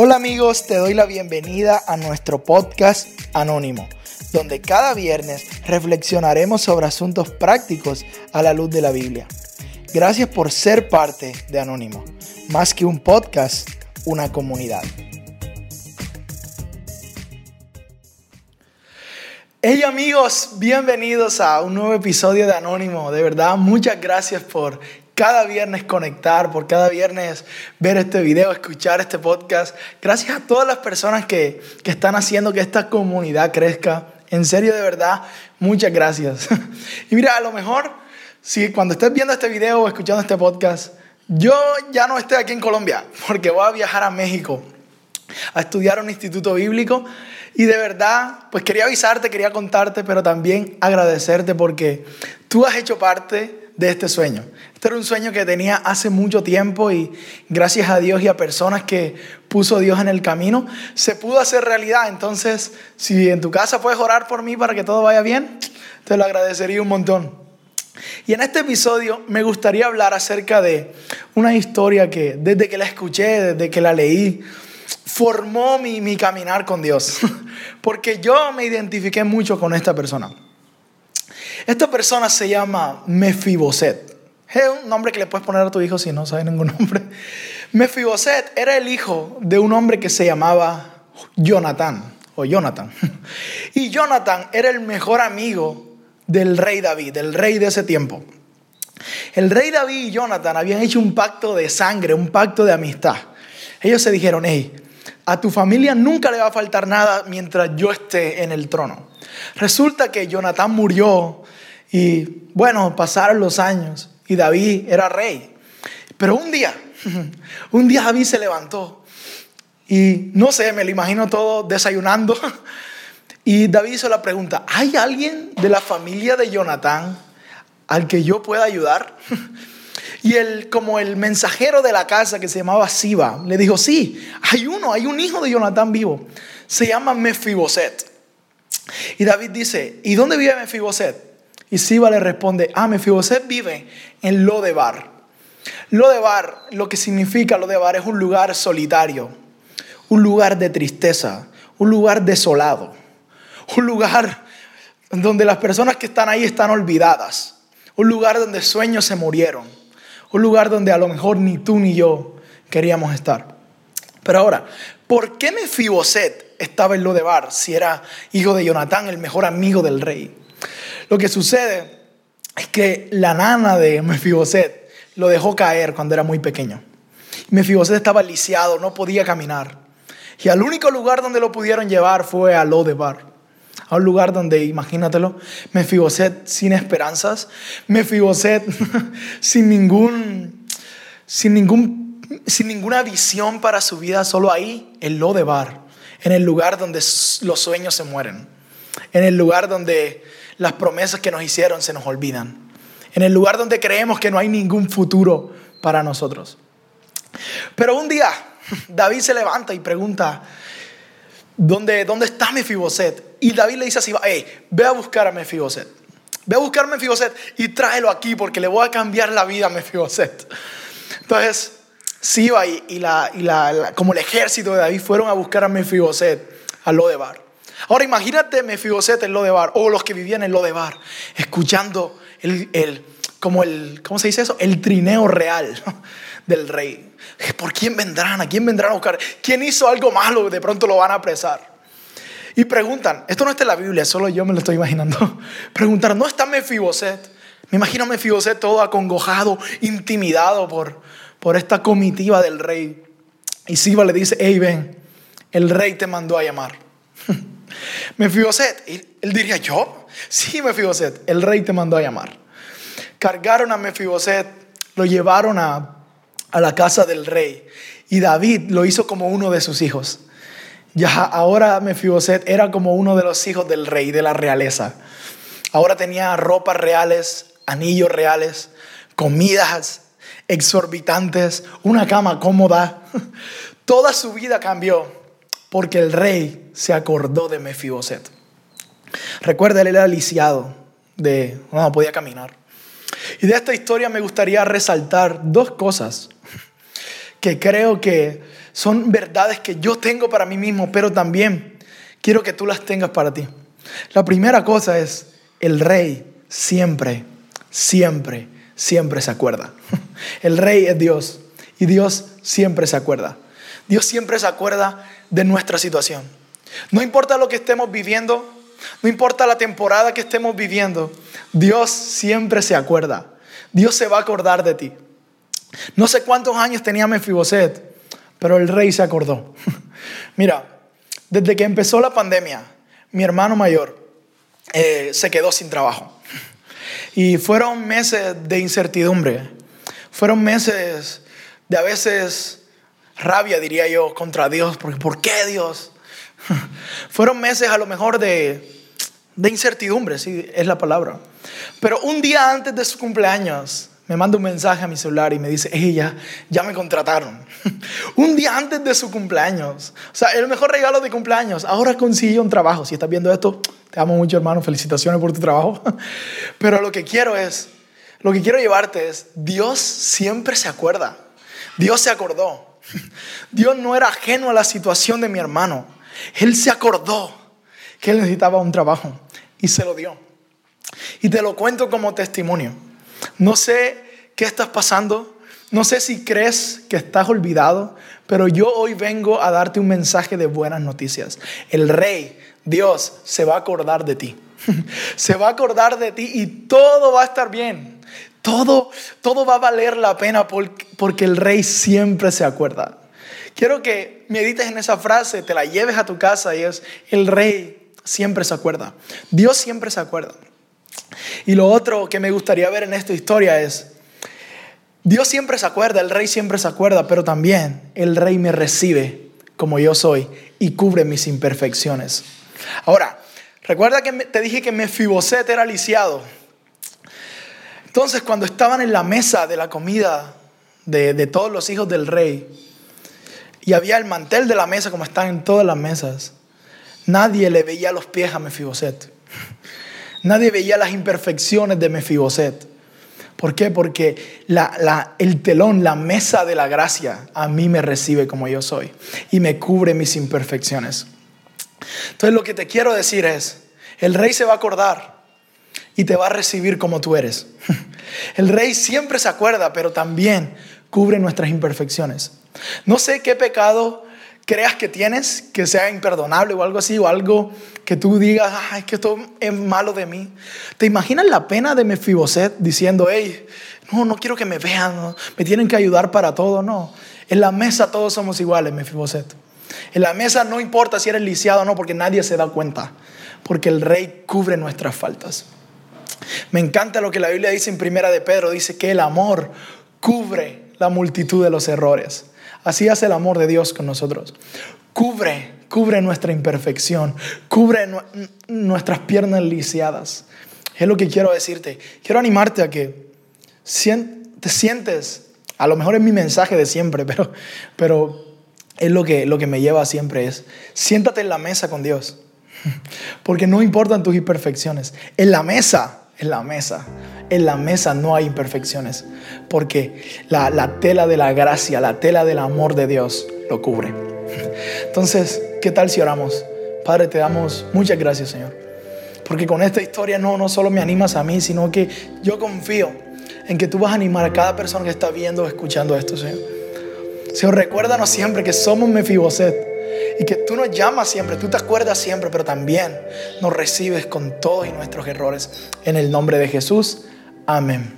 Hola amigos, te doy la bienvenida a nuestro podcast Anónimo, donde cada viernes reflexionaremos sobre asuntos prácticos a la luz de la Biblia. Gracias por ser parte de Anónimo, más que un podcast, una comunidad. Hey amigos, bienvenidos a un nuevo episodio de Anónimo. De verdad, muchas gracias por cada viernes conectar, por cada viernes ver este video, escuchar este podcast. Gracias a todas las personas que, que están haciendo que esta comunidad crezca. En serio, de verdad, muchas gracias. Y mira, a lo mejor, si cuando estés viendo este video o escuchando este podcast, yo ya no estoy aquí en Colombia, porque voy a viajar a México a estudiar un instituto bíblico. Y de verdad, pues quería avisarte, quería contarte, pero también agradecerte porque tú has hecho parte de este sueño. Este era un sueño que tenía hace mucho tiempo y gracias a Dios y a personas que puso Dios en el camino, se pudo hacer realidad. Entonces, si en tu casa puedes orar por mí para que todo vaya bien, te lo agradecería un montón. Y en este episodio me gustaría hablar acerca de una historia que desde que la escuché, desde que la leí, formó mi, mi caminar con Dios. Porque yo me identifiqué mucho con esta persona. Esta persona se llama Mefiboset. Es un nombre que le puedes poner a tu hijo si no sabes ningún nombre. Mefiboset era el hijo de un hombre que se llamaba Jonathan o Jonathan. Y Jonathan era el mejor amigo del rey David, del rey de ese tiempo. El rey David y Jonathan habían hecho un pacto de sangre, un pacto de amistad. Ellos se dijeron, hey, a tu familia nunca le va a faltar nada mientras yo esté en el trono. Resulta que Jonathan murió y bueno, pasaron los años y David era rey. Pero un día, un día David se levantó y no sé, me lo imagino todo desayunando. Y David hizo la pregunta, ¿hay alguien de la familia de Jonathan al que yo pueda ayudar? Y el, como el mensajero de la casa que se llamaba Siba, le dijo, sí, hay uno, hay un hijo de Jonathan vivo. Se llama Mefiboset. Y David dice, ¿y dónde vive Mefiboset? Y Siba le responde, ah, Mefiboset vive en Lodebar. Lodebar, lo que significa Lodebar, es un lugar solitario, un lugar de tristeza, un lugar desolado, un lugar donde las personas que están ahí están olvidadas, un lugar donde sueños se murieron, un lugar donde a lo mejor ni tú ni yo queríamos estar. Pero ahora, ¿por qué Mefiboset estaba en Lodebar si era hijo de Jonatán, el mejor amigo del rey? Lo que sucede es que la nana de Mefiboset lo dejó caer cuando era muy pequeño. Mefiboset estaba lisiado, no podía caminar. Y al único lugar donde lo pudieron llevar fue a Lodebar. A un lugar donde, imagínatelo, Mefiboset sin esperanzas, Mefiboset sin ningún, sin ningún, sin ninguna visión para su vida, solo ahí, en Lodebar, en el lugar donde los sueños se mueren, en el lugar donde las promesas que nos hicieron se nos olvidan. En el lugar donde creemos que no hay ningún futuro para nosotros. Pero un día David se levanta y pregunta, ¿dónde, dónde está Mefiboset? Y David le dice así, hey, ve a buscar a Mefiboset. Ve a buscar a Mefiboset y tráelo aquí porque le voy a cambiar la vida a Mefiboset. Entonces, Siba y, y, la, y la, como el ejército de David fueron a buscar a Mefiboset a Lodebar. Ahora imagínate Mefiboset en Lodebar o los que vivían en Lodebar, escuchando el, el, como el, ¿cómo se dice eso? El trineo real del rey. ¿Por quién vendrán? ¿A quién vendrán a buscar? ¿Quién hizo algo malo? De pronto lo van a apresar. Y preguntan, esto no está en la Biblia, solo yo me lo estoy imaginando. Preguntan, ¿no está Mefiboset? Me imagino a Mefiboset todo acongojado, intimidado por, por esta comitiva del rey. Y Siba le dice, hey, ven, el rey te mandó a llamar. Mefiboset, él diría, ¿yo? Sí, Mefiboset, el rey te mandó a llamar. Cargaron a Mefiboset, lo llevaron a, a la casa del rey y David lo hizo como uno de sus hijos. Ya ahora Mefiboset era como uno de los hijos del rey, de la realeza. Ahora tenía ropas reales, anillos reales, comidas exorbitantes, una cama cómoda. Toda su vida cambió porque el rey se acordó de Mefiboset. Recuerda, él era lisiado, de, no podía caminar. Y de esta historia me gustaría resaltar dos cosas que creo que Son verdades que yo tengo para mí mismo, pero también quiero que tú las tengas para ti. La primera cosa es, el rey siempre, siempre, siempre se acuerda. El rey es Dios y Dios siempre se acuerda. Dios siempre se acuerda de nuestra situación. No importa lo que estemos viviendo, no importa la temporada que estemos viviendo, Dios siempre se acuerda. Dios se va a acordar de ti. No sé cuántos años tenía Mefiboset, pero el rey se acordó. Mira, desde que empezó la pandemia, mi hermano mayor eh, se quedó sin trabajo. Y fueron meses de incertidumbre. Fueron meses de a veces rabia, diría yo, contra Dios. Porque, ¿Por qué Dios? Fueron meses a lo mejor de, de incertidumbre, sí, es la palabra. Pero un día antes de su cumpleaños, me manda un mensaje a mi celular y me dice, ella, ya me contrataron. un día antes de su cumpleaños. O sea, el mejor regalo de cumpleaños. Ahora consiguió un trabajo. Si estás viendo esto, te amo mucho, hermano. Felicitaciones por tu trabajo. Pero lo que quiero es, lo que quiero llevarte es, Dios siempre se acuerda. Dios se acordó. Dios no era ajeno a la situación de mi hermano. Él se acordó que él necesitaba un trabajo y se lo dio. Y te lo cuento como testimonio. No sé qué estás pasando, no sé si crees que estás olvidado, pero yo hoy vengo a darte un mensaje de buenas noticias. El rey, Dios, se va a acordar de ti. se va a acordar de ti y todo va a estar bien. Todo, todo va a valer la pena porque el rey siempre se acuerda. Quiero que medites en esa frase, te la lleves a tu casa y es, el rey siempre se acuerda. Dios siempre se acuerda. Y lo otro que me gustaría ver en esta historia es, Dios siempre se acuerda, el rey siempre se acuerda, pero también el rey me recibe como yo soy y cubre mis imperfecciones. Ahora, recuerda que te dije que Mefiboset era lisiado. Entonces, cuando estaban en la mesa de la comida de, de todos los hijos del rey, y había el mantel de la mesa como están en todas las mesas. Nadie le veía los pies a Mefiboset. Nadie veía las imperfecciones de Mefiboset. ¿Por qué? Porque el telón, la mesa de la gracia, a mí me recibe como yo soy y me cubre mis imperfecciones. Entonces lo que te quiero decir es, el rey se va a acordar y te va a recibir como tú eres. El rey siempre se acuerda, pero también cubre nuestras imperfecciones. No sé qué pecado creas que tienes, que sea imperdonable o algo así, o algo que tú digas, ay, que esto es malo de mí. ¿Te imaginas la pena de Mefiboset diciendo, hey, no, no quiero que me vean, me tienen que ayudar para todo? No, en la mesa todos somos iguales, Mefiboset. En la mesa no importa si eres lisiado o no, porque nadie se da cuenta, porque el rey cubre nuestras faltas. Me encanta lo que la Biblia dice en Primera de Pedro, dice que el amor cubre la multitud de los errores. Así hace el amor de Dios con nosotros. Cubre, cubre nuestra imperfección, cubre nuestras piernas lisiadas. Es lo que quiero decirte. Quiero animarte a que te sientes, a lo mejor es mi mensaje de siempre, pero, pero es lo que, lo que me lleva siempre es, siéntate en la mesa con Dios. Porque no importan tus imperfecciones. En la mesa, en la mesa en la mesa no hay imperfecciones, porque la, tela de la gracia, la tela del amor de Dios lo cubre. Entonces, ¿qué tal si oramos? Padre, te damos muchas gracias, Señor. Porque con esta historia no, no solo me animas a mí, sino que yo confío en que tú vas a animar a cada persona que está viendo o escuchando esto, Señor. Señor, recuérdanos siempre que somos Mefiboset y que tú nos llamas siempre, tú te acuerdas siempre, pero también nos recibes con todos nuestros errores. En el nombre de Jesús. Amén.